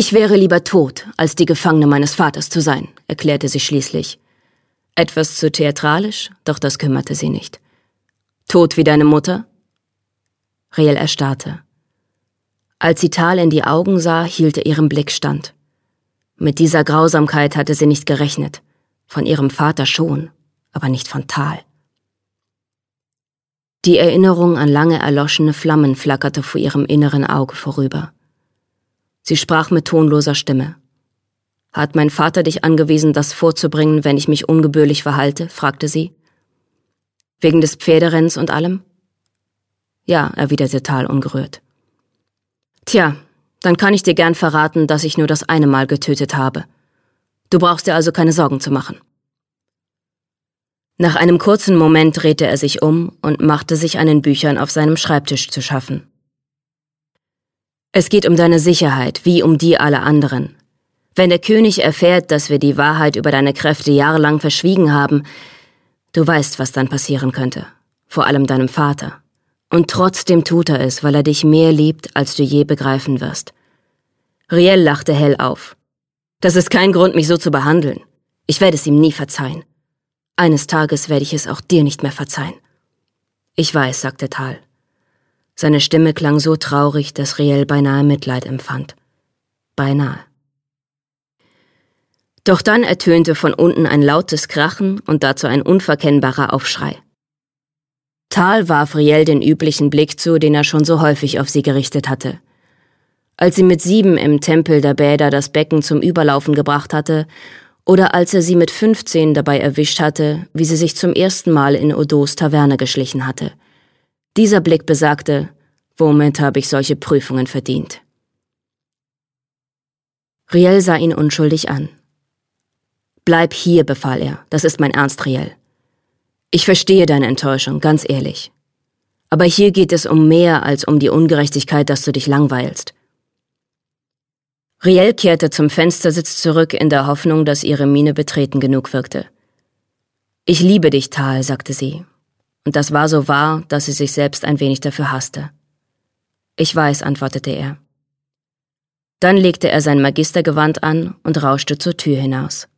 Ich wäre lieber tot, als die Gefangene meines Vaters zu sein, erklärte sie schließlich. Etwas zu theatralisch, doch das kümmerte sie nicht. Tot wie deine Mutter? Riel erstarrte. Als sie Tal in die Augen sah, hielt er ihrem Blick stand. Mit dieser Grausamkeit hatte sie nicht gerechnet. Von ihrem Vater schon, aber nicht von Tal. Die Erinnerung an lange erloschene Flammen flackerte vor ihrem inneren Auge vorüber. Sie sprach mit tonloser Stimme. Hat mein Vater dich angewiesen, das vorzubringen, wenn ich mich ungebührlich verhalte? fragte sie. Wegen des Pferderenns und allem? Ja, erwiderte Tal ungerührt. Tja, dann kann ich dir gern verraten, dass ich nur das eine Mal getötet habe. Du brauchst dir also keine Sorgen zu machen. Nach einem kurzen Moment drehte er sich um und machte sich an den Büchern auf seinem Schreibtisch zu schaffen. Es geht um deine Sicherheit, wie um die aller anderen. Wenn der König erfährt, dass wir die Wahrheit über deine Kräfte jahrelang verschwiegen haben, du weißt, was dann passieren könnte. Vor allem deinem Vater. Und trotzdem tut er es, weil er dich mehr liebt, als du je begreifen wirst. Riel lachte hell auf. Das ist kein Grund, mich so zu behandeln. Ich werde es ihm nie verzeihen. Eines Tages werde ich es auch dir nicht mehr verzeihen. Ich weiß, sagte Tal. Seine Stimme klang so traurig, dass Riel beinahe Mitleid empfand. Beinahe. Doch dann ertönte von unten ein lautes Krachen und dazu ein unverkennbarer Aufschrei. Tal warf Riel den üblichen Blick zu, den er schon so häufig auf sie gerichtet hatte. Als sie mit sieben im Tempel der Bäder das Becken zum Überlaufen gebracht hatte, oder als er sie mit fünfzehn dabei erwischt hatte, wie sie sich zum ersten Mal in Odos Taverne geschlichen hatte. Dieser Blick besagte, womit habe ich solche Prüfungen verdient? Riel sah ihn unschuldig an. Bleib hier, befahl er, das ist mein Ernst, Riel. Ich verstehe deine Enttäuschung, ganz ehrlich. Aber hier geht es um mehr als um die Ungerechtigkeit, dass du dich langweilst. Riel kehrte zum Fenstersitz zurück in der Hoffnung, dass ihre Miene betreten genug wirkte. Ich liebe dich, Tal, sagte sie. Und das war so wahr, dass sie sich selbst ein wenig dafür hasste. Ich weiß, antwortete er. Dann legte er sein Magistergewand an und rauschte zur Tür hinaus.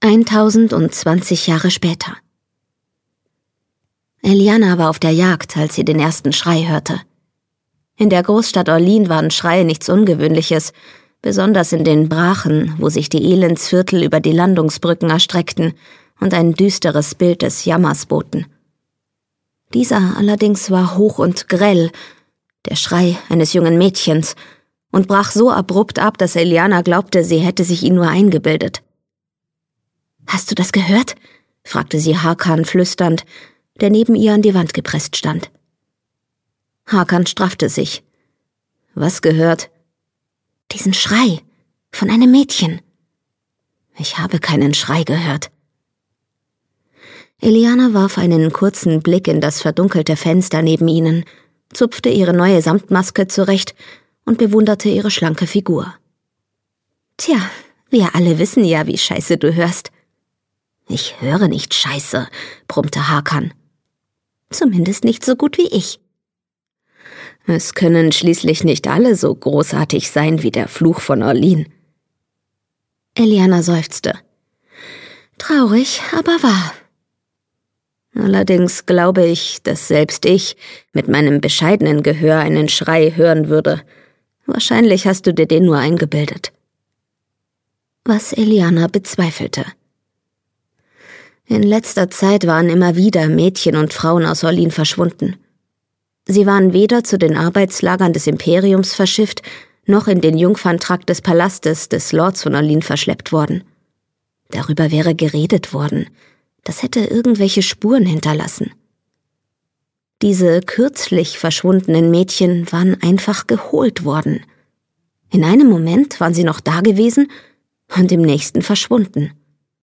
1020 Jahre später. Eliana war auf der Jagd, als sie den ersten Schrei hörte. In der Großstadt Orlin waren Schreie nichts Ungewöhnliches, besonders in den Brachen, wo sich die Elendsviertel über die Landungsbrücken erstreckten und ein düsteres Bild des Jammers boten. Dieser allerdings war hoch und grell, der Schrei eines jungen Mädchens, und brach so abrupt ab, dass Eliana glaubte, sie hätte sich ihn nur eingebildet. Hast du das gehört? fragte sie Hakan flüsternd, der neben ihr an die Wand gepresst stand. Hakan straffte sich. Was gehört? Diesen Schrei von einem Mädchen. Ich habe keinen Schrei gehört. Eliana warf einen kurzen Blick in das verdunkelte Fenster neben ihnen, zupfte ihre neue Samtmaske zurecht und bewunderte ihre schlanke Figur. Tja, wir alle wissen ja, wie scheiße du hörst. Ich höre nicht scheiße, brummte Hakan. Zumindest nicht so gut wie ich. Es können schließlich nicht alle so großartig sein wie der Fluch von Orlin. Eliana seufzte. Traurig, aber wahr. Allerdings glaube ich, dass selbst ich mit meinem bescheidenen Gehör einen Schrei hören würde. Wahrscheinlich hast du dir den nur eingebildet. Was Eliana bezweifelte. In letzter Zeit waren immer wieder Mädchen und Frauen aus Orlin verschwunden. Sie waren weder zu den Arbeitslagern des Imperiums verschifft, noch in den Jungferntrakt des Palastes des Lords von Orlin verschleppt worden. Darüber wäre geredet worden. Das hätte irgendwelche Spuren hinterlassen. Diese kürzlich verschwundenen Mädchen waren einfach geholt worden. In einem Moment waren sie noch da gewesen und im nächsten verschwunden.